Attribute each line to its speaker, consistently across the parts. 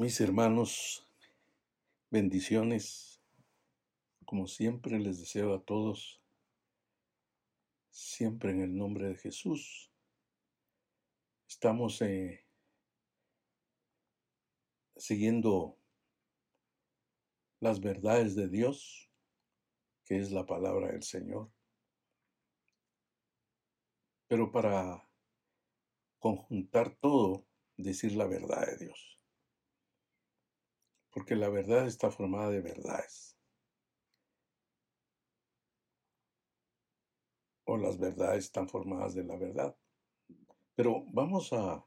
Speaker 1: Mis hermanos, bendiciones. Como siempre les deseo a todos, siempre en el nombre de Jesús. Estamos eh, siguiendo las verdades de Dios, que es la palabra del Señor. Pero para conjuntar todo, decir la verdad de Dios. Porque la verdad está formada de verdades. O las verdades están formadas de la verdad. Pero vamos a,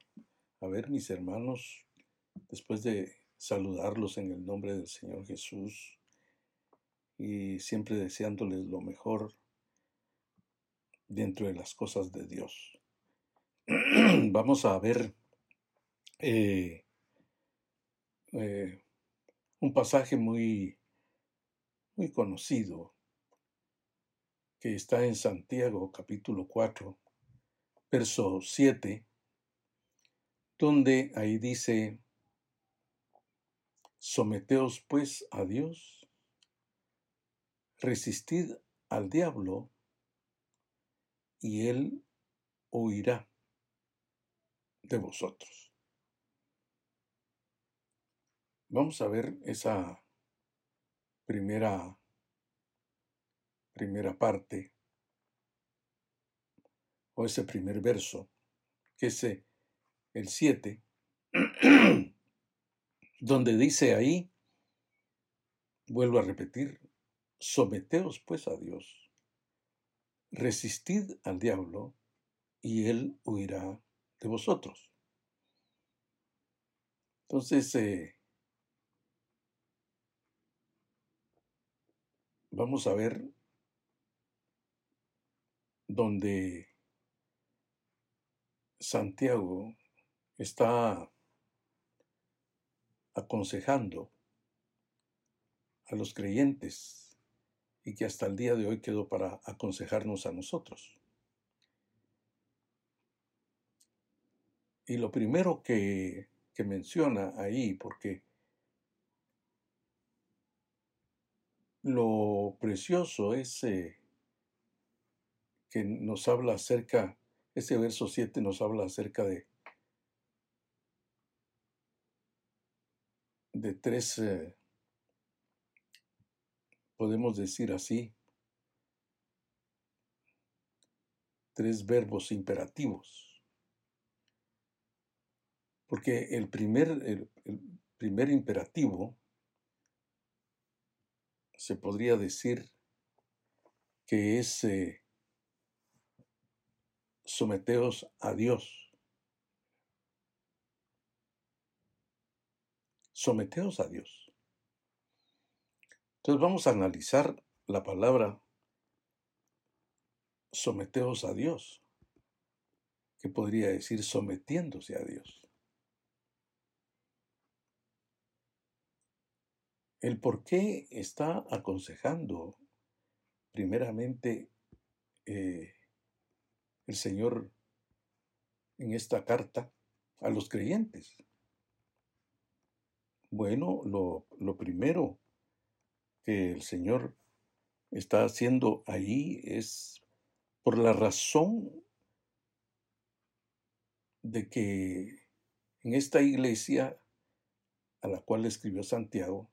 Speaker 1: a ver, mis hermanos, después de saludarlos en el nombre del Señor Jesús y siempre deseándoles lo mejor dentro de las cosas de Dios. Vamos a ver eh, eh, un pasaje muy, muy conocido que está en Santiago capítulo 4, verso 7, donde ahí dice, Someteos pues a Dios, resistid al diablo, y él huirá de vosotros. Vamos a ver esa primera primera parte o ese primer verso, que es eh, el 7, donde dice ahí, vuelvo a repetir, someteos pues a Dios, resistid al diablo y él huirá de vosotros. Entonces, eh, vamos a ver donde Santiago está aconsejando a los creyentes y que hasta el día de hoy quedó para aconsejarnos a nosotros. Y lo primero que, que menciona ahí, porque lo precioso es eh, que nos habla acerca, ese verso 7 nos habla acerca de de tres, eh, podemos decir así, tres verbos imperativos. Porque el primer, el, primer imperativo se podría decir que es eh, someteos a Dios. someteos a Dios. Entonces vamos a analizar la palabra someteos a Dios, que podría decir sometiéndose a Dios. El por qué está aconsejando primeramente eh, el Señor en esta carta a los creyentes. Bueno, lo, lo primero que el Señor está haciendo ahí es por la razón de que en esta iglesia a la cual escribió Santiago,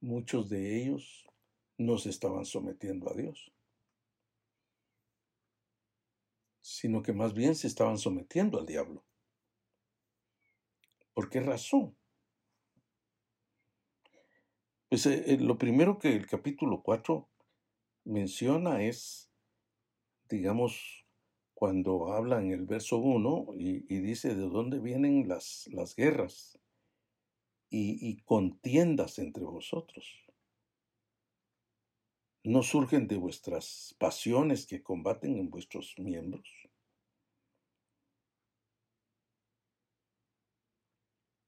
Speaker 1: muchos de ellos no se estaban sometiendo a Dios, sino que más bien se estaban sometiendo al diablo. ¿Por qué razón? Pues eh, eh, lo primero que el capítulo 4 menciona es, digamos, cuando habla en el verso 1 y, dice de dónde vienen las, las guerras y, contiendas entre vosotros. ¿No surgen de vuestras pasiones que combaten en vuestros miembros?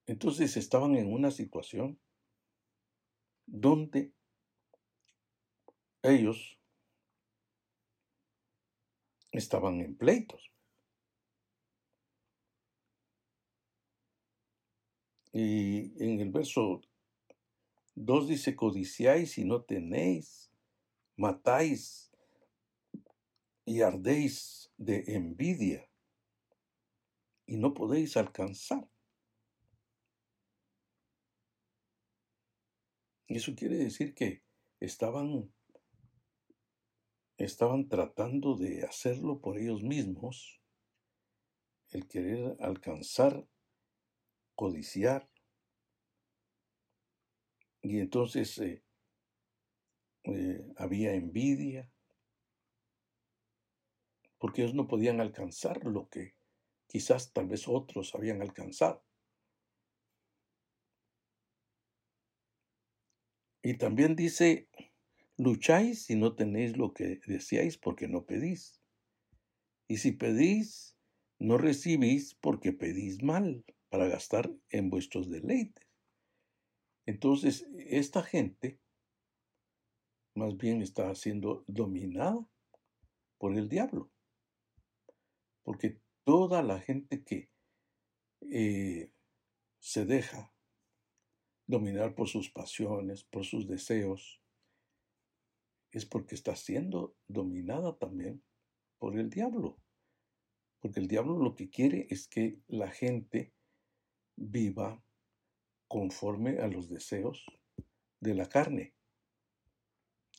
Speaker 1: Entonces estaban en una situación donde ellos estaban en pleitos. Y en el verso 2 dice, codiciáis y no tenéis, matáis y ardéis de envidia y no podéis alcanzar. Eso quiere decir que estaban, estaban tratando de hacerlo por ellos mismos, el querer alcanzar, codiciar. Y entonces eh, eh, había envidia, porque ellos no podían alcanzar lo que quizás tal vez otros habían alcanzado. Y también dice, lucháis si no tenéis lo que deseáis porque no pedís. Y si pedís, no recibís porque pedís mal para gastar en vuestros deleites. Entonces, esta gente más bien está siendo dominada por el diablo. Porque toda la gente que eh, se deja dominar por sus pasiones, por sus deseos, es porque está siendo dominada también por el diablo. Porque el diablo lo que quiere es que la gente viva conforme a los deseos de la carne.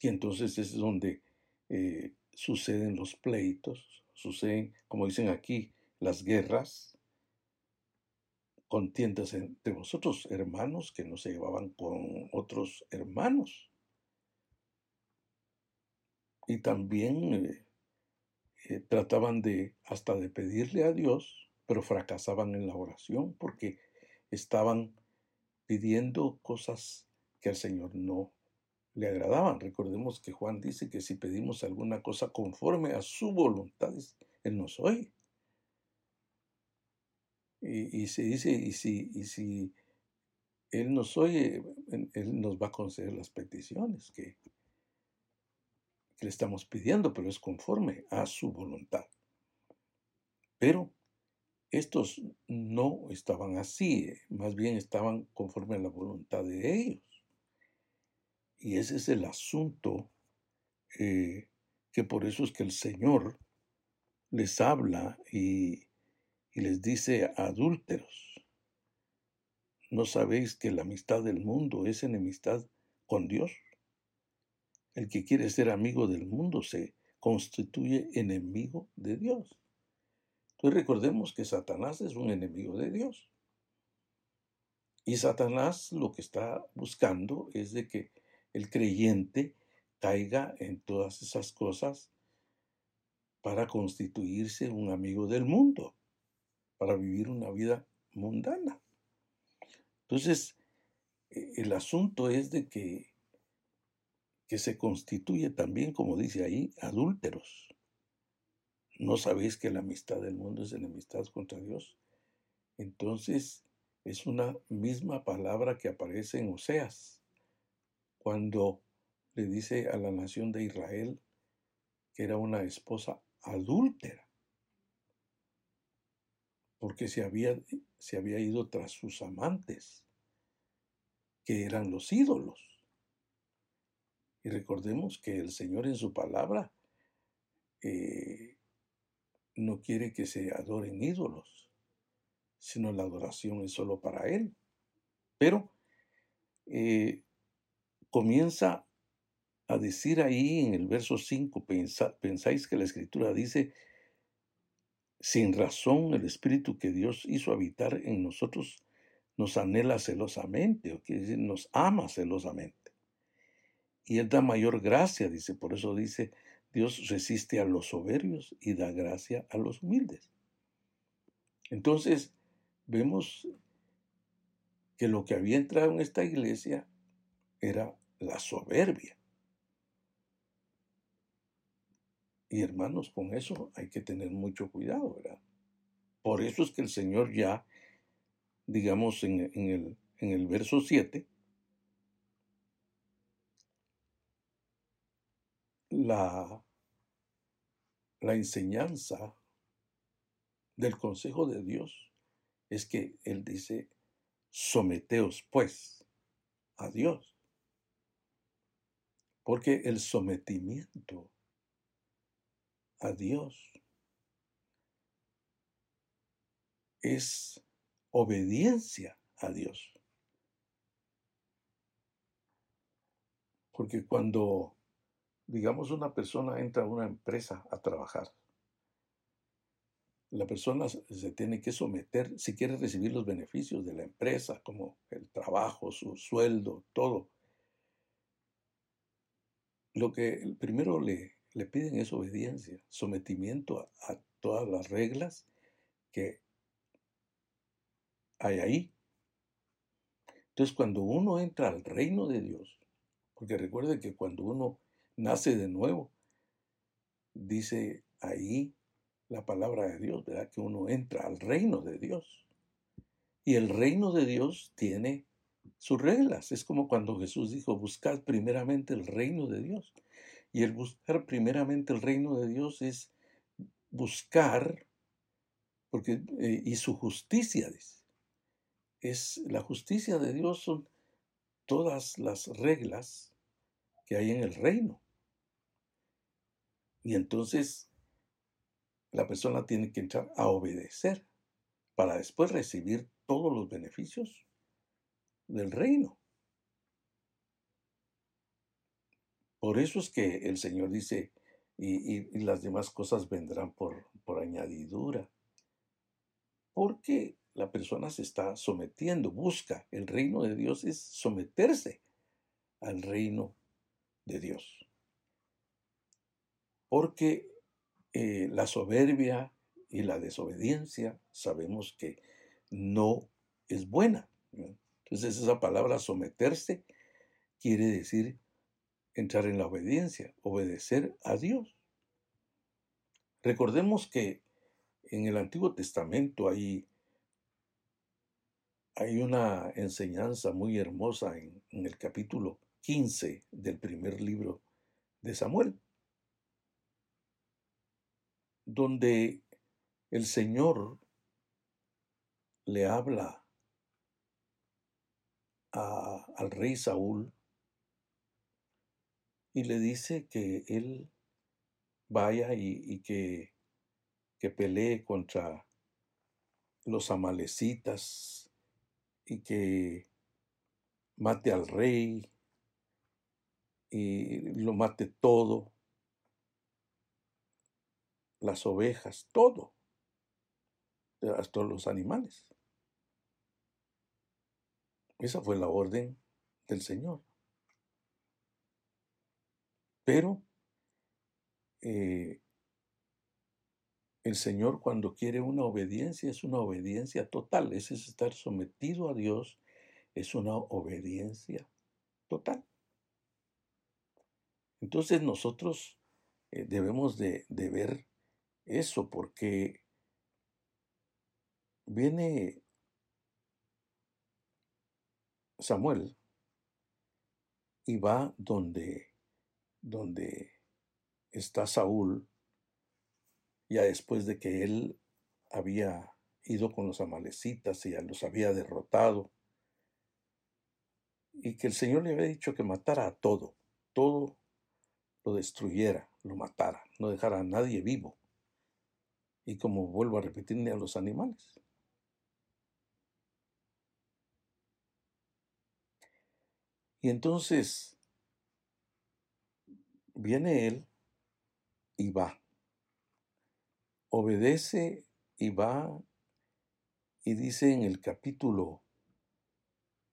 Speaker 1: Y entonces es donde eh, suceden los pleitos, suceden, como dicen aquí, las guerras, contiendas entre vosotros, hermanos que no se llevaban con otros hermanos. Y también eh, eh, trataban de hasta de pedirle a Dios, pero fracasaban en la oración porque estaban pidiendo cosas que al Señor no le agradaban. Recordemos que Juan dice que si pedimos alguna cosa conforme a su voluntad, Él nos oye. Y, se dice, y si, y si Él nos oye, Él nos va a conceder las peticiones que, que le estamos pidiendo, pero es conforme a su voluntad. Pero estos no estaban así, más bien estaban conforme a la voluntad de ellos. Y ese es el asunto eh, que por eso es que el Señor les habla y, y les dice adúlteros, ¿no sabéis que la amistad del mundo es enemistad con Dios? El que quiere ser amigo del mundo se constituye enemigo de Dios. Entonces recordemos que Satanás es un enemigo de Dios. Y Satanás lo que está buscando es de que el creyente caiga en todas esas cosas para constituirse un amigo del mundo para vivir una vida mundana. Entonces, e, el asunto es de que, que se constituye también, como dice ahí, adúlteros. ¿No sabéis que la amistad del mundo es enemistad contra Dios? Entonces, es una misma palabra que aparece en Oseas, cuando le dice a la nación de Israel que era una esposa adúltera porque se había, se había ido tras sus amantes, que eran los ídolos. Y recordemos que el Señor en su palabra eh, no quiere que se adoren ídolos, sino la adoración es solo para Él. Pero eh, comienza a decir ahí en el verso 5, pensáis que la escritura dice, sin razón, el Espíritu que Dios hizo habitar en nosotros nos anhela celosamente, o quiere decir, nos ama celosamente. Y Él da mayor gracia, dice, por eso dice, Dios resiste a los soberbios y da gracia a los humildes. Entonces, vemos que lo que había entrado en esta iglesia era la soberbia. Y hermanos, con eso hay que tener mucho cuidado, ¿verdad? Por eso es que el Señor ya, digamos, en, el, en el verso 7, la, la enseñanza del consejo de Dios es que Él dice, Someteos, pues, a Dios. Porque el sometimiento a Dios es obediencia a Dios. Porque cuando, digamos, una persona entra a una empresa a trabajar, la persona se tiene que someter si quiere recibir los beneficios de la empresa, como el trabajo, su sueldo, todo. Lo que primero le, le piden es obediencia, sometimiento a, a todas las reglas que hay ahí. Entonces, cuando uno entra al reino de Dios, porque recuerde que cuando uno nace de nuevo, dice ahí la palabra de Dios, ¿verdad? Que uno entra al reino de Dios. Y el reino de Dios tiene sus reglas. Es como cuando Jesús dijo, buscad primeramente el reino de Dios. Y el buscar primeramente el reino de Dios es buscar, porque, eh, y su justicia, dice es la justicia de Dios son todas las reglas que hay en el reino. Y entonces la persona tiene que entrar a obedecer para después recibir todos los beneficios del reino. Por eso es que el Señor dice, y, las demás cosas vendrán por, por añadidura. Porque la persona se está sometiendo, busca. El reino de Dios es someterse al reino de Dios. Porque eh, la soberbia y la desobediencia sabemos que no es buena. Entonces esa palabra someterse quiere decir entrar en la obediencia, obedecer a Dios. Recordemos que en el Antiguo Testamento hay hay una enseñanza muy hermosa en, el capítulo 15 del primer libro de Samuel, donde el Señor le habla al rey Saúl y le dice que él vaya y, que, que pelee contra los amalecitas y que mate al rey y lo mate todo, las ovejas, todo, hasta los animales. Esa fue la orden del Señor. Pero eh, el Señor cuando quiere una obediencia es una obediencia total, ese es estar sometido a Dios, es una obediencia total. Entonces nosotros eh, debemos de, de ver eso porque viene Samuel y va donde, donde está Saúl ya después de que él había ido con los amalecitas y ya los había derrotado, y que el Señor le había dicho que matara a todo, todo lo destruyera, lo matara, no dejara a nadie vivo. Y como vuelvo a repetirle a los animales. Y entonces viene él y va obedece y va y dice en el capítulo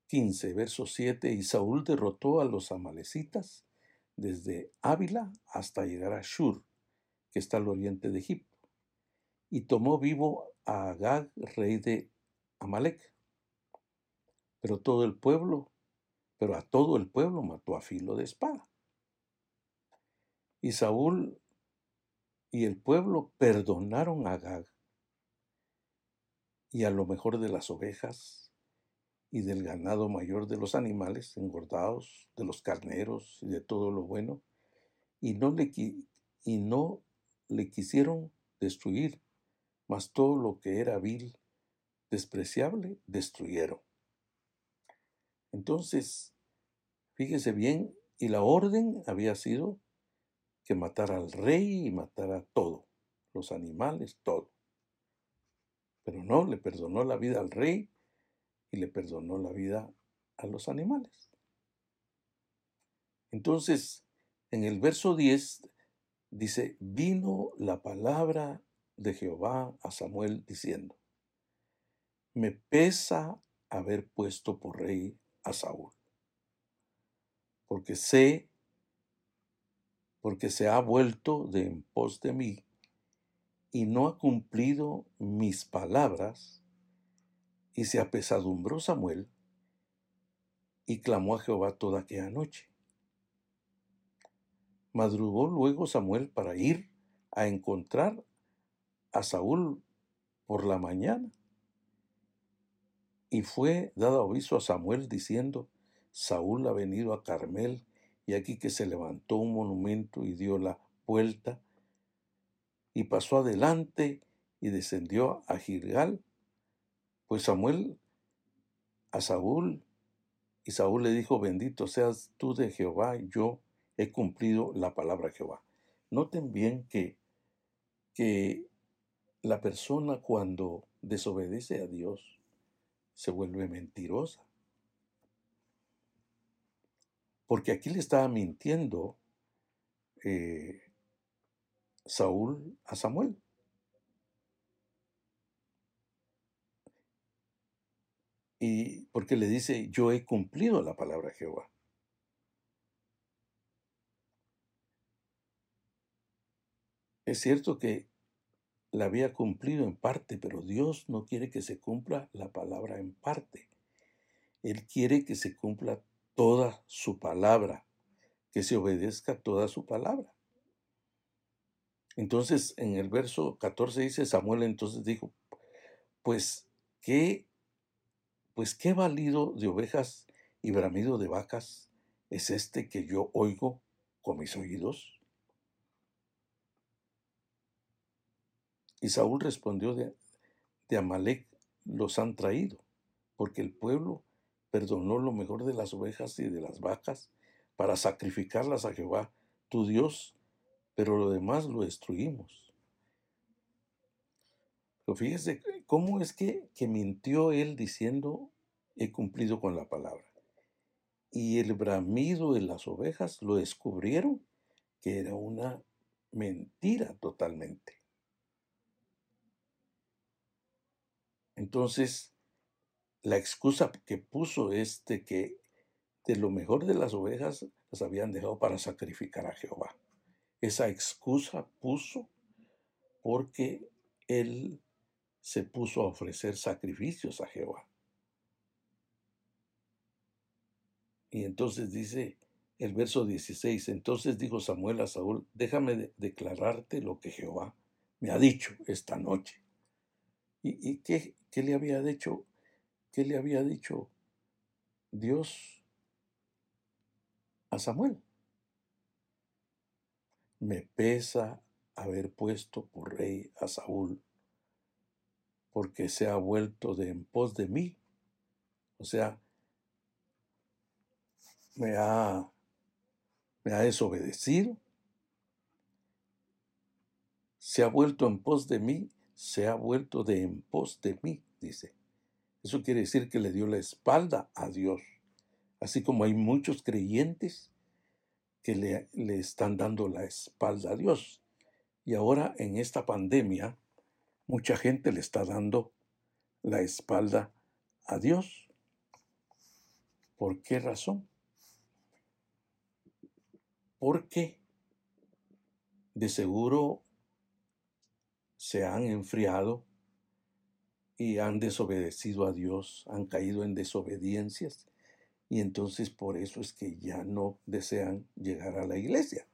Speaker 1: 15, verso 7, y Saúl derrotó a los amalecitas desde Ávila hasta llegar a Shur, que está al oriente de Egipto, y tomó vivo a Agag, rey de Amalek. Pero todo el pueblo, pero a todo el pueblo mató a filo de espada. Y Saúl y el pueblo perdonaron a Agag y a lo mejor de las ovejas y del ganado mayor de los animales engordados, de los carneros y de todo lo bueno, y no le, y no le quisieron destruir, mas todo lo que era vil, despreciable, destruyeron. Entonces, fíjese bien, y la orden había sido que matara al rey y matara todo, los animales, todo. Pero no, le perdonó la vida al rey y le perdonó la vida a los animales. Entonces, en el verso 10 dice, vino la palabra de Jehová a Samuel diciendo, me pesa haber puesto por rey a Saúl, porque sé, porque se ha vuelto de en pos de mí y no ha cumplido mis palabras, y se apesadumbró Samuel y clamó a Jehová toda aquella noche. Madrugó luego Samuel para ir a encontrar a Saúl por la mañana. Y fue dado aviso a Samuel diciendo, Saúl ha venido a Carmel, y aquí que se levantó un monumento y dio la vuelta, y pasó adelante y descendió a Gilgal. Pues Samuel a Saúl, y Saúl le dijo, bendito seas tú de Jehová, yo he cumplido la palabra de Jehová. Noten bien que, que la persona cuando desobedece a Dios se vuelve mentirosa. Porque aquí le estaba mintiendo eh, Saúl a Samuel. Y porque le dice, yo he cumplido la palabra de Jehová. Es cierto que la había cumplido en parte, pero Dios no quiere que se cumpla la palabra en parte. Él quiere que se cumpla toda su palabra, que se obedezca toda su palabra. Entonces, en el verso 14 dice Samuel entonces dijo, pues qué pues qué valido de ovejas y bramido de vacas es este que yo oigo con mis oídos. Y Saúl respondió de, de Amalek los han traído, porque el pueblo perdonó lo mejor de las ovejas y de las vacas para sacrificarlas a Jehová, tu Dios, pero lo demás lo destruimos. Pero fíjese cómo es que, que mintió él diciendo, he cumplido con la palabra. Y el bramido de las ovejas lo descubrieron que era una mentira totalmente. Entonces, la excusa que puso es de que de lo mejor de las ovejas las habían dejado para sacrificar a Jehová. Esa excusa puso porque él se puso a ofrecer sacrificios a Jehová. Y entonces dice el verso 16, entonces dijo Samuel a Saúl, déjame declararte lo que Jehová me ha dicho esta noche. ¿Y, qué, qué, le había dicho? ¿Qué le había dicho Dios a Samuel? Me pesa haber puesto por rey a Saúl, porque se ha vuelto de en pos de mí. O sea, me ha, me ha desobedecido, se ha vuelto en pos de mí se ha vuelto de en pos de mí, dice. Eso quiere decir que le dio la espalda a Dios. Así como hay muchos creyentes que le, le están dando la espalda a Dios. Y ahora en esta pandemia, mucha gente le está dando la espalda a Dios. ¿Por qué razón? Porque de seguro se han enfriado y han desobedecido a Dios, han caído en desobediencias y entonces por eso es que ya no desean llegar a la iglesia.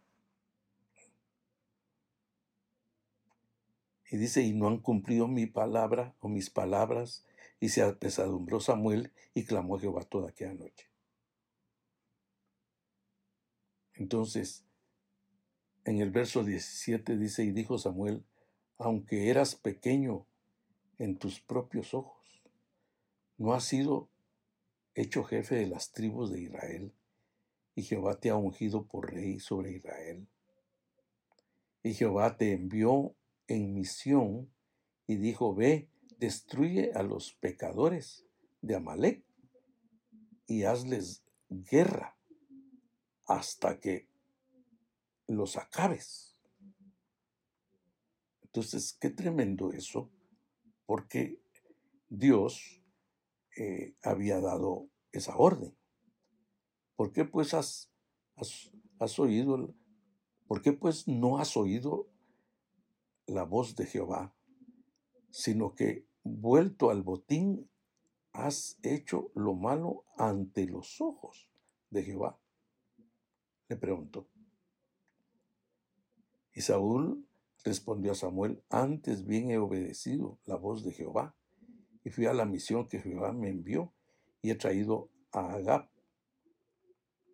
Speaker 1: Y dice, y no han cumplido mi palabra o mis palabras, y se apesadumbró Samuel y clamó a Jehová toda aquella noche. Entonces, en el verso 17 dice, y dijo Samuel, aunque eras pequeño en tus propios ojos. No has sido hecho jefe de las tribus de Israel, y Jehová te ha ungido por rey sobre Israel. Y Jehová te envió en misión y dijo, ve, destruye a los pecadores de Amalek y hazles guerra hasta que los acabes. Entonces, qué tremendo eso, porque Dios eh, había dado esa orden. ¿Por qué pues has, has, oído, por qué pues no has oído la voz de Jehová, sino que vuelto al botín has hecho lo malo ante los ojos de Jehová? Le preguntó. Y Saúl respondió a Samuel, antes bien he obedecido la voz de Jehová, y fui a la misión que Jehová me envió, y he traído a Agab,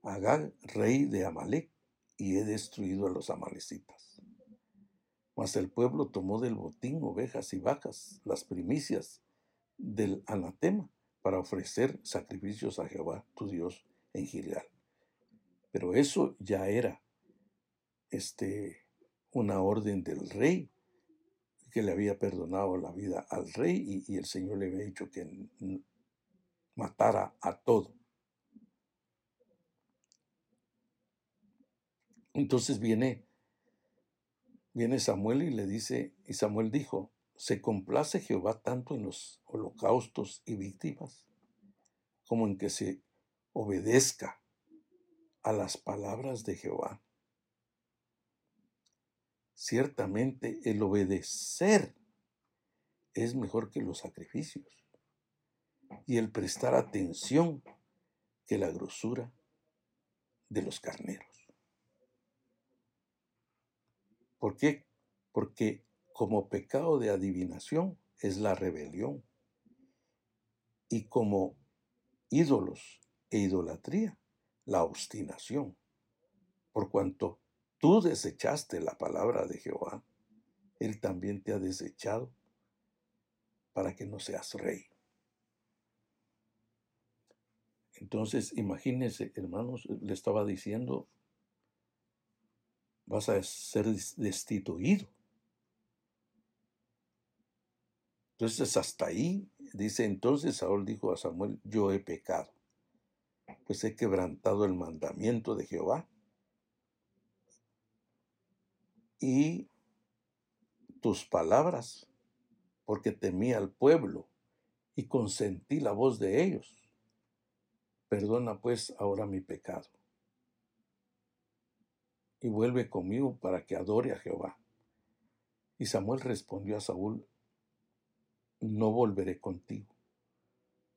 Speaker 1: Agag, rey de Amalek, y he destruido a los amalecitas. Mas el pueblo tomó del botín ovejas y vacas, las primicias del anatema, para ofrecer sacrificios a Jehová, tu Dios, en Gilgal. Pero eso ya era este, una orden del rey que le había perdonado la vida al rey y, el Señor le había dicho que matara a todo. Entonces viene, viene Samuel y le dice, y Samuel dijo, ¿se complace Jehová tanto en los holocaustos y víctimas como en que se obedezca a las palabras de Jehová? Ciertamente el obedecer es mejor que los sacrificios y el prestar atención que la grosura de los carneros. ¿Por qué? Porque como pecado de adivinación es la rebelión y como ídolos e idolatría la obstinación, por cuanto Tú desechaste la palabra de Jehová, Él también te ha desechado para que no seas rey. Entonces, imagínense, hermanos, le estaba diciendo, vas a ser destituido. Entonces, hasta ahí, dice, entonces Saúl dijo a Samuel, yo he pecado, pues he quebrantado el mandamiento de Jehová y tus palabras, porque temí al pueblo y consentí la voz de ellos. Perdona pues ahora mi pecado. Y vuelve conmigo para que adore a Jehová. Y Samuel respondió a Saúl, no volveré contigo,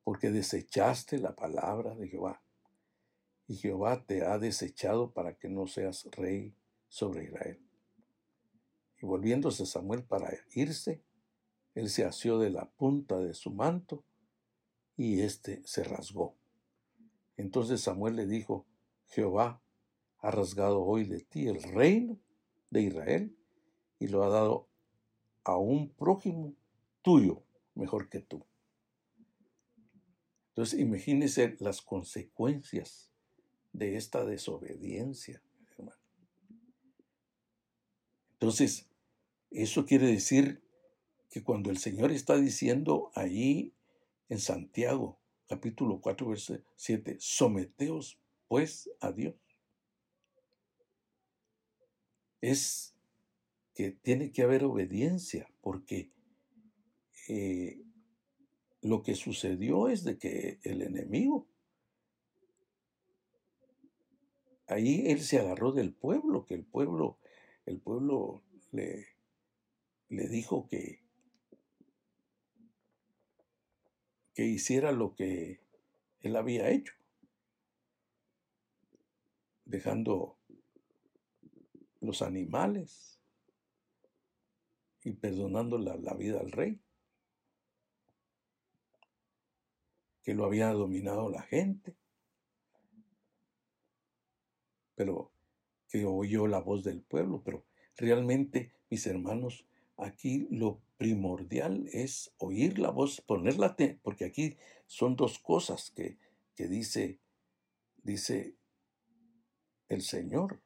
Speaker 1: porque desechaste la palabra de Jehová. Y Jehová te ha desechado para que no seas rey sobre Israel. Y volviéndose Samuel para irse, él se asió de la punta de su manto y éste se rasgó. Entonces Samuel le dijo, Jehová ha rasgado hoy de ti el reino de Israel y lo ha dado a un prójimo tuyo mejor que tú. Entonces imagínese las consecuencias de esta desobediencia, hermano. Entonces, eso quiere decir que cuando el Señor está diciendo ahí en Santiago, capítulo 4, verso 7, someteos pues a Dios, es que tiene que haber obediencia, porque eh, lo que sucedió es de que el enemigo, ahí él se agarró del pueblo, que el pueblo, el pueblo le, le dijo que, que hiciera lo que él había hecho, dejando los animales y perdonando la, vida al rey, que lo había dominado la gente, pero que oyó la voz del pueblo, pero realmente, mis hermanos, aquí lo primordial es oír la voz, ponerla, porque aquí son dos cosas que que dice, dice el Señor.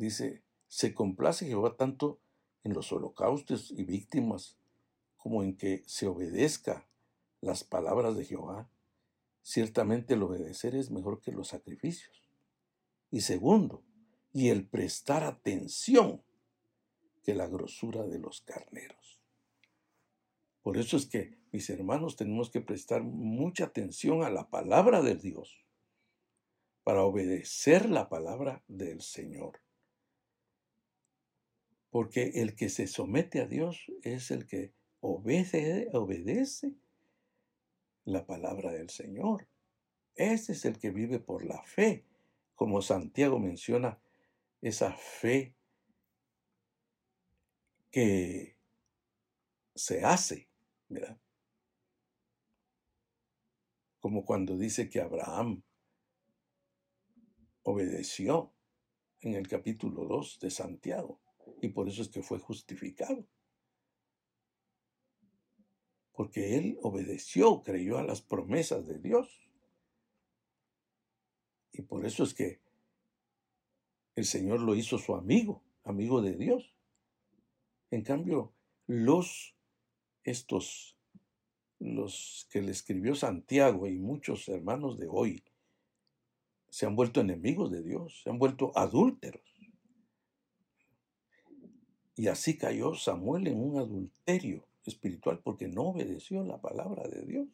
Speaker 1: Dice, se complace Jehová tanto en los holocaustos y víctimas como en que se obedezca las palabras de Jehová. Ciertamente el obedecer es mejor que los sacrificios. Y segundo, y el prestar atención que la grosura de los carneros. Por eso es que, mis hermanos, tenemos que prestar mucha atención a la palabra de Dios para obedecer la palabra del Señor. Porque el que se somete a Dios es el que obedece, la palabra del Señor. Ese es el que vive por la fe, como Santiago menciona, esa fe que se hace, ¿verdad? Como cuando dice que Abraham obedeció en el capítulo 2 de Santiago y por eso es que fue justificado. Porque él obedeció, creyó a las promesas de Dios. Y por eso es que el Señor lo hizo su amigo, amigo de Dios. En cambio, los estos los que le escribió Santiago y muchos hermanos de hoy se han vuelto enemigos de Dios, se han vuelto adúlteros. Y así cayó Samuel en un adulterio espiritual porque no obedeció la palabra de Dios.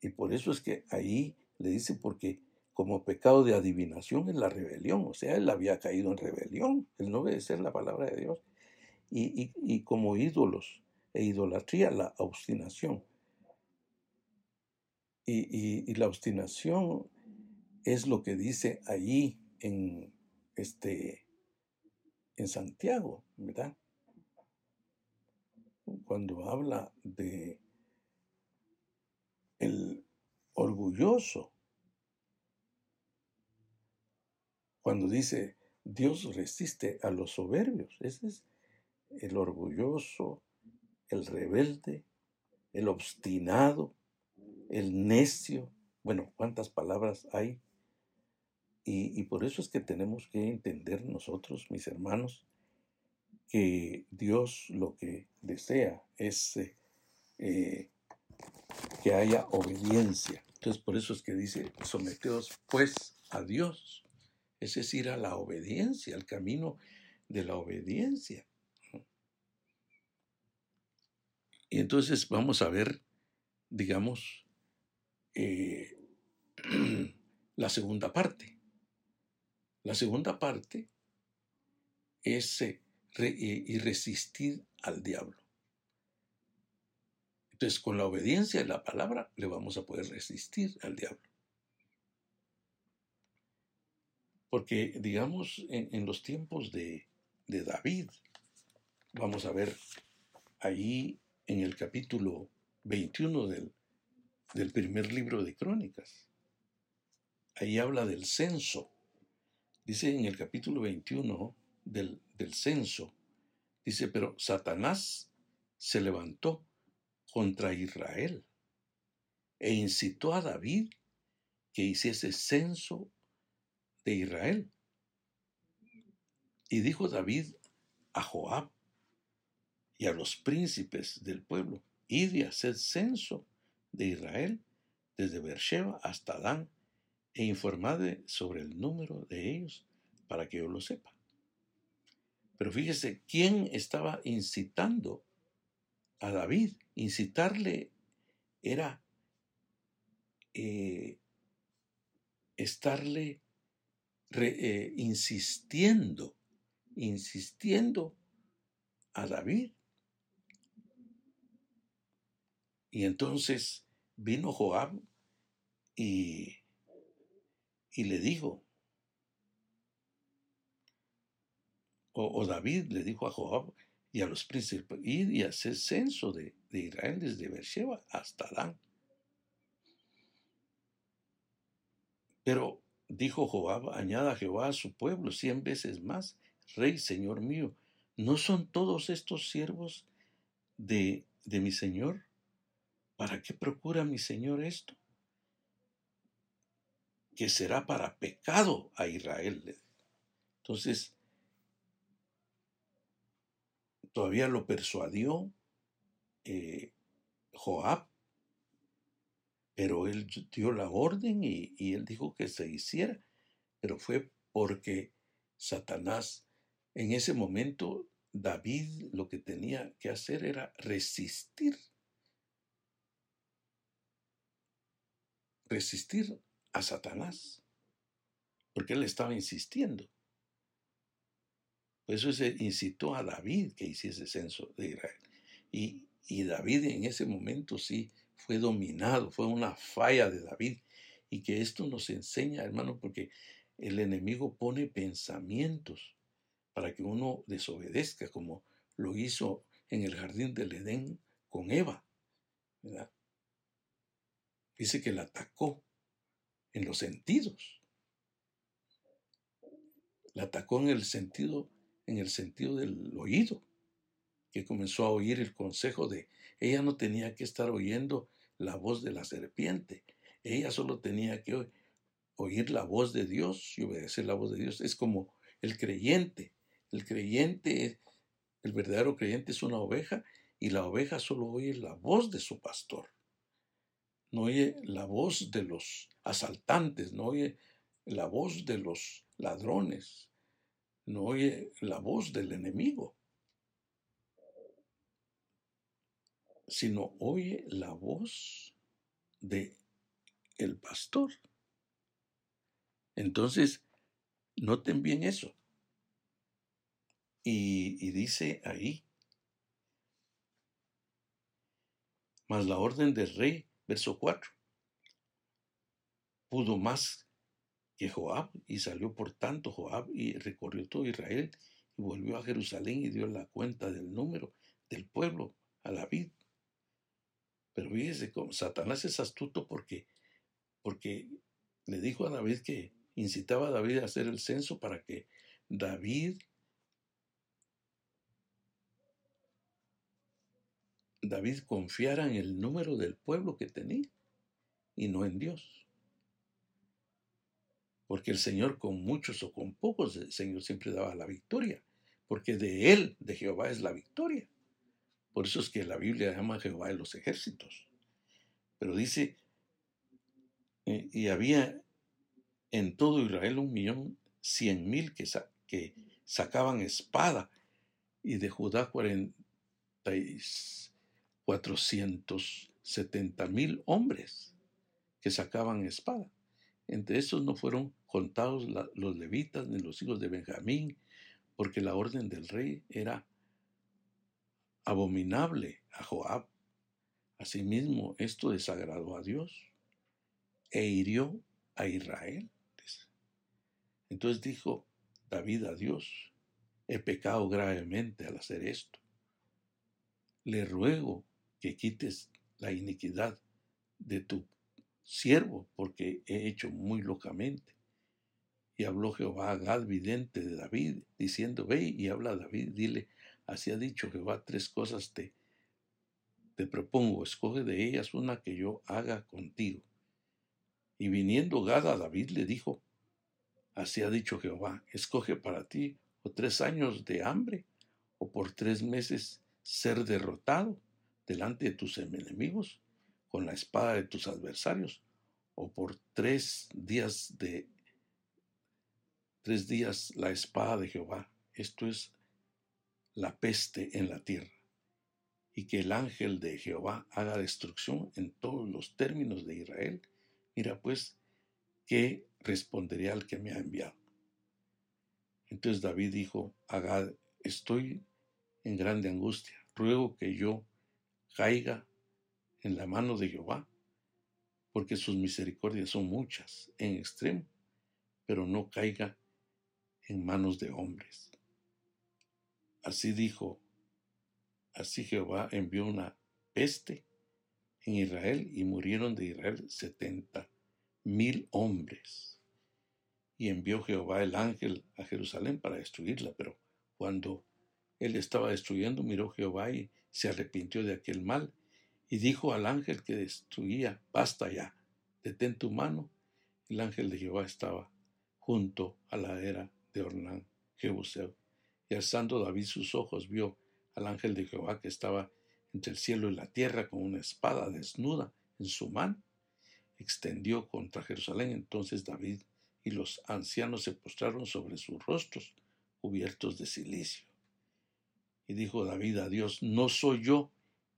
Speaker 1: Y por eso es que ahí le dice, porque como pecado de adivinación es la rebelión, o sea, él había caído en rebelión, el no obedecer la palabra de Dios. Y, como ídolos e idolatría, la obstinación. Y, y, la obstinación es lo que dice allí en este en Santiago, ¿verdad? Cuando habla de el orgulloso, cuando dice Dios resiste a los soberbios, ese es el orgulloso, el rebelde, el obstinado, el necio. Bueno, ¿cuántas palabras hay y, por eso es que tenemos que entender nosotros, mis hermanos, que Dios lo que desea es eh, eh, que haya obediencia. Entonces por eso es que dice, someteos pues a Dios. Es decir, a la obediencia, al camino de la obediencia. Y entonces vamos a ver, digamos, eh, la segunda parte. La segunda parte es eh, y resistir al diablo. Entonces, con la obediencia de la palabra le vamos a poder resistir al diablo. Porque, digamos, en, los tiempos de, David, vamos a ver ahí en el capítulo 21 del, del primer libro de Crónicas, ahí habla del censo Dice en el capítulo 21 del, del censo, dice, pero Satanás se levantó contra Israel e incitó a David que hiciese censo de Israel. Y dijo David a Joab y a los príncipes del pueblo, id y haced censo de Israel desde Beersheba hasta Dan e informarle sobre el número de ellos para que yo lo sepa. Pero fíjese, ¿quién estaba incitando a David? Incitarle era eh, estarle eh, insistiendo, insistiendo a David. Y entonces vino Joab y y le dijo, o, David le dijo a Joab y a los príncipes, id y hacer censo de, Israel desde Beersheba hasta Dan. Pero dijo Joab, añada Jehová a su pueblo cien veces más, Rey, Señor mío, ¿no son todos estos siervos de de mi Señor? ¿Para qué procura mi Señor esto? Que será para pecado a Israel. Entonces, todavía lo persuadió eh, Joab, pero él dio la orden y, y él dijo que se hiciera, pero fue porque Satanás en ese momento David lo que tenía que hacer era resistir, resistir a Satanás, porque él estaba insistiendo. Por eso se incitó a David que hiciese censo de Israel. Y, y David en ese momento sí fue dominado, fue una falla de David. Y que esto nos enseña, hermano, porque el enemigo pone pensamientos para que uno desobedezca, como lo hizo en el jardín del Edén con Eva. Dice que la atacó en los sentidos. La atacó en el sentido en el sentido del oído, que comenzó a oír el consejo de, ella no tenía que estar oyendo la voz de la serpiente, ella solo tenía que oír la voz de Dios y obedecer la voz de Dios. Es como el creyente, el creyente, el verdadero creyente es una oveja y la oveja solo oye la voz de su pastor. No oye la voz de los asaltantes, no oye la voz de los ladrones, no oye la voz del enemigo, sino oye la voz de el pastor. Entonces, noten bien eso. Y, y dice ahí, mas la orden del rey, verso 4, pudo más que Joab, y salió por tanto Joab y recorrió todo Israel y volvió a Jerusalén y dio la cuenta del número del pueblo a David. Pero fíjese, Satanás es astuto porque, porque le dijo a David que incitaba a David a hacer el censo para que David David confiara en el número del pueblo que tenía y no en Dios. Porque el Señor con muchos o con pocos, el Señor siempre daba la victoria, porque de Él, de Jehová, es la victoria. Por eso es que la Biblia llama a Jehová de los ejércitos. Pero dice, eh, y había en todo Israel un millón cien mil que, que sacaban espada, y de Judá cuarenta y 470 mil hombres que sacaban espada. Entre esos no fueron contados los levitas ni los hijos de Benjamín, porque la orden del rey era abominable a Joab. Asimismo, esto desagradó a Dios e hirió a Israel. Entonces dijo David a Dios, he pecado gravemente al hacer esto. Le ruego que quites la iniquidad de tu siervo, porque he hecho muy locamente. Y habló Jehová a Gad, vidente de David, diciendo, ve y habla a David, dile, así ha dicho Jehová, tres cosas te, te propongo, escoge de ellas una que yo haga contigo. Y viniendo Gad a David le dijo, así ha dicho Jehová, escoge para ti o tres años de hambre, o por tres meses ser derrotado delante de tus enemigos, con la espada de tus adversarios, o por tres días de tres días la espada de Jehová. Esto es la peste en la tierra. Y que el ángel de Jehová haga destrucción en todos los términos de Israel. Mira pues, ¿qué responderé al que me ha enviado? Entonces David dijo a estoy en grande angustia, ruego que yo caiga en la mano de Jehová, porque sus misericordias son muchas en extremo, pero no caiga en manos de hombres. Así dijo, así Jehová envió una peste en Israel y murieron de Israel setenta mil hombres. Y envió Jehová el ángel a Jerusalén para destruirla, pero cuando él estaba destruyendo, miró Jehová y se arrepintió de aquel mal y dijo al ángel que destruía, basta ya, detén tu mano. El ángel de Jehová estaba junto a la era de Ornán, Jebuseo. Y alzando David sus ojos, vio al ángel de Jehová que estaba entre el cielo y la tierra con una espada desnuda en su mano. Extendió contra Jerusalén. Entonces David y los ancianos se postraron sobre sus rostros, cubiertos de silicio. Y dijo David a Dios, ¿no soy yo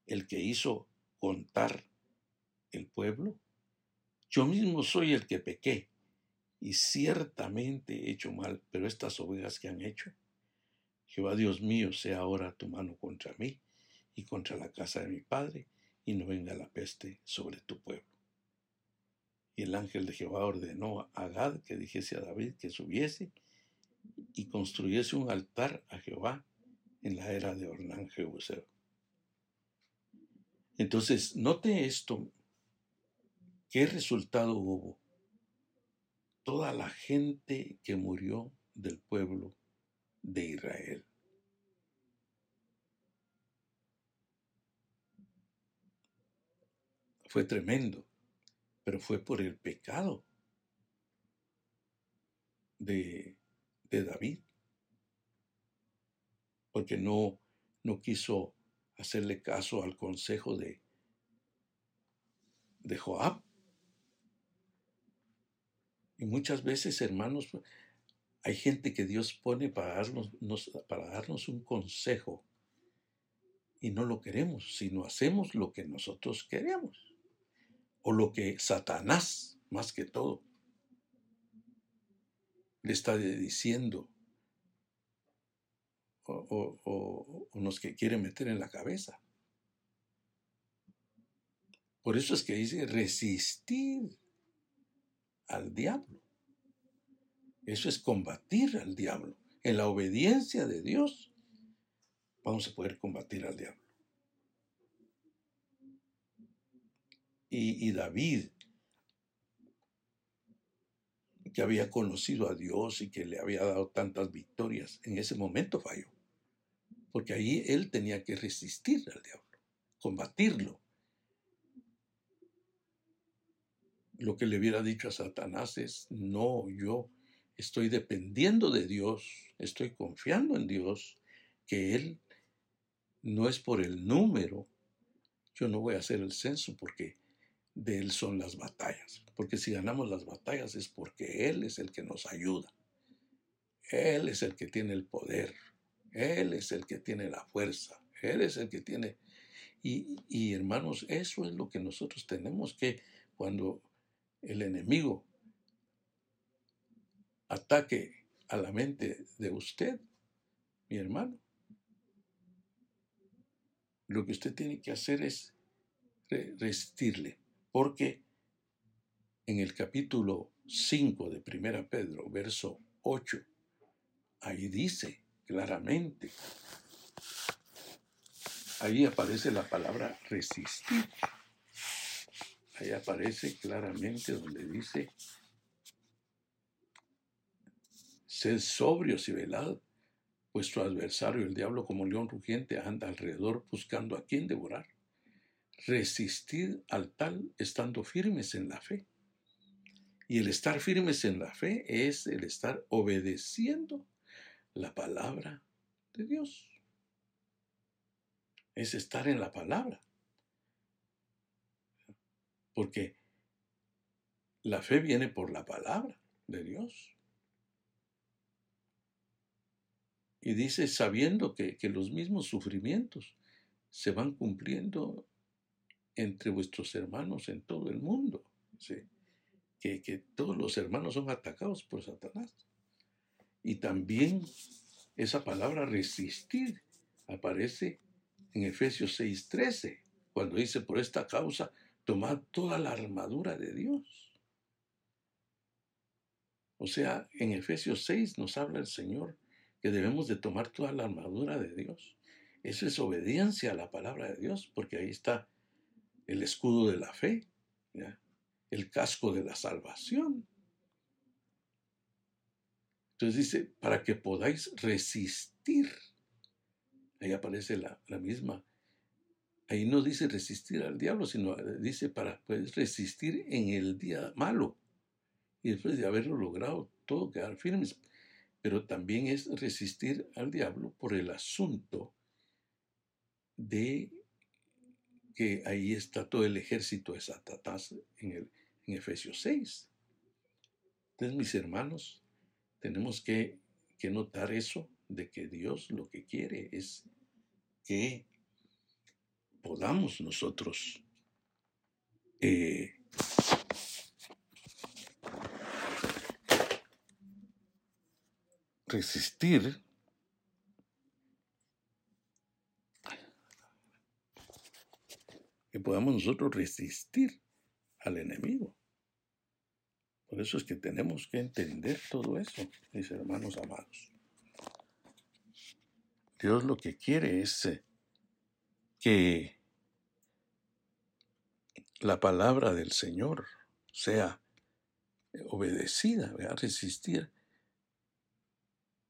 Speaker 1: el que hizo contar el pueblo? Yo mismo soy el que pequé y ciertamente he hecho mal, pero estas ovejas que han hecho, Jehová Dios mío, sea ahora tu mano contra mí y contra la casa de mi padre, y no venga la peste sobre tu pueblo. Y el ángel de Jehová ordenó a Gad que dijese a David que subiese y construyese un altar a Jehová en la era de Ornán Jebuseo. Entonces, note esto. ¿Qué resultado hubo? Toda la gente que murió del pueblo de Israel. Fue tremendo, pero fue por el pecado de David, porque no, no quiso hacerle caso al consejo de, de Joab. Y muchas veces, hermanos, hay gente que Dios pone para darnos, para darnos un consejo y no lo queremos, sino hacemos lo que nosotros queremos o lo que Satanás, más que todo, le está diciendo o, nos que quiere meter en la cabeza. Por eso es que dice resistir al diablo. Eso es combatir al diablo. En la obediencia de Dios vamos a poder combatir al diablo. Y David, que había conocido a Dios y que le había dado tantas victorias, en ese momento falló. Porque ahí él tenía que resistir al diablo, combatirlo. Lo que le hubiera dicho a Satanás es, no, yo estoy dependiendo de Dios, estoy confiando en Dios, que Él no es por el número. Yo no voy a hacer el censo porque de Él son las batallas. Porque si ganamos las batallas es porque Él es el que nos ayuda. Él es el que tiene el poder. Él es el que tiene la fuerza. Él es el que tiene... Y, y hermanos, eso es lo que nosotros tenemos que, cuando el enemigo ataque a la mente de usted, mi hermano, lo que usted tiene que hacer es resistirle, porque en el capítulo 5 de 1 Pedro, verso 8, ahí dice claramente, ahí aparece la palabra resistir, ahí aparece claramente donde dice Sed sobrios y velad. Vuestro adversario, el diablo, como león rugiente, anda alrededor buscando a quien devorar. Resistid al tal estando firmes en la fe. Y el estar firmes en la fe es el estar obedeciendo la palabra de Dios. Es estar en la palabra. Porque la fe viene por la palabra de Dios. Y dice, sabiendo que, los mismos sufrimientos se van cumpliendo entre vuestros hermanos en todo el mundo. Que, que todos los hermanos son atacados por Satanás. Y también esa palabra resistir aparece en Efesios 6:13, cuando dice, por esta causa, tomad toda la armadura de Dios. O sea, en Efesios 6 nos habla el Señor debemos de tomar toda la armadura de Dios. Eso es obediencia a la palabra de Dios, porque ahí está el escudo de la fe, el casco de la salvación. Entonces dice, para que podáis resistir. Ahí aparece la, la misma ahí no dice resistir al diablo, sino eh, dice para pues, resistir en el día malo. Y después de haberlo logrado todo, quedar firmes. Pero también es resistir al diablo por el asunto de que ahí está todo el ejército de Satanás en, el, en Efesios 6. Entonces, mis hermanos, tenemos que, que notar eso, de que Dios lo que quiere es que podamos nosotros eh, resistir que podamos nosotros resistir al enemigo. Por eso es que tenemos que entender todo eso, mis hermanos amados. Dios lo que quiere es eh, que la palabra del Señor sea obedecida, a resistir,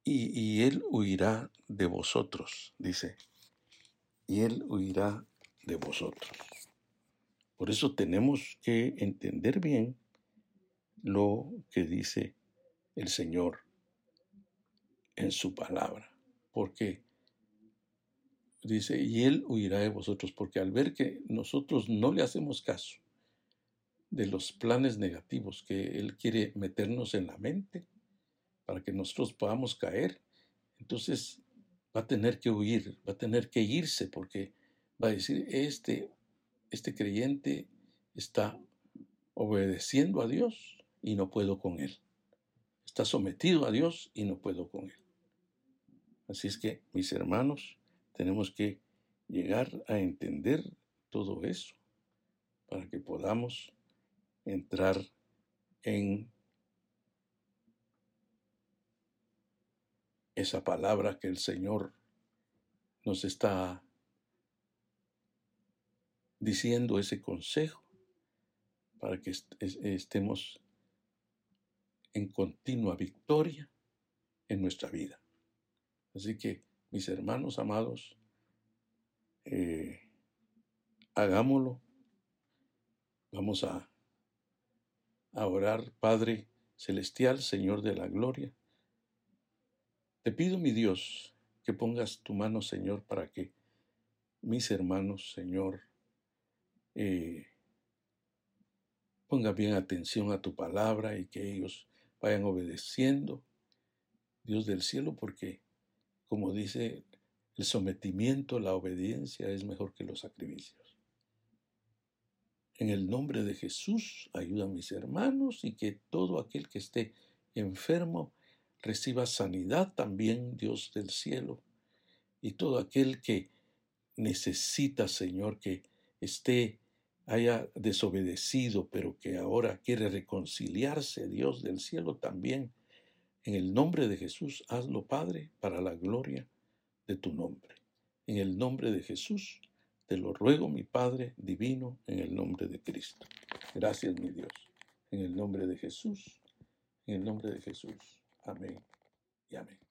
Speaker 1: y, y Él huirá de vosotros, dice, y Él huirá de vosotros. Por eso tenemos que entender bien lo que dice el Señor en su palabra. Porque dice, y Él huirá de vosotros, porque al ver que nosotros no le hacemos caso de los planes negativos que Él quiere meternos en la mente para que nosotros podamos caer, entonces va a tener que huir, va a tener que irse, porque va a decir, este, este creyente está obedeciendo a Dios y no puedo con él. Está sometido a Dios y no puedo con él. Así es que, mis hermanos, tenemos que llegar a entender todo eso para que podamos entrar en esa palabra que el Señor nos está diciendo ese consejo para que estemos en continua victoria en nuestra vida. Así que, mis hermanos amados, eh, hagámoslo. Vamos a, orar, Padre Celestial, Señor de la Gloria. Te pido, mi Dios, que pongas tu mano, Señor, para que mis hermanos, Señor, eh, ponga bien atención a tu palabra y que ellos vayan obedeciendo, Dios del cielo, porque, como dice, el sometimiento, la obediencia es mejor que los sacrificios. En el nombre de Jesús, ayuda a mis hermanos y que todo aquel que esté enfermo reciba sanidad también, Dios del cielo. Y todo aquel que necesita, Señor, que esté haya desobedecido, pero que ahora quiere reconciliarse, Dios del cielo también, en el nombre de Jesús, hazlo, Padre, para la gloria de tu nombre. En el nombre de Jesús, te lo ruego, mi Padre divino, en el nombre de Cristo. Gracias, mi Dios. En el nombre de Jesús, en el nombre de Jesús. Amén y amén.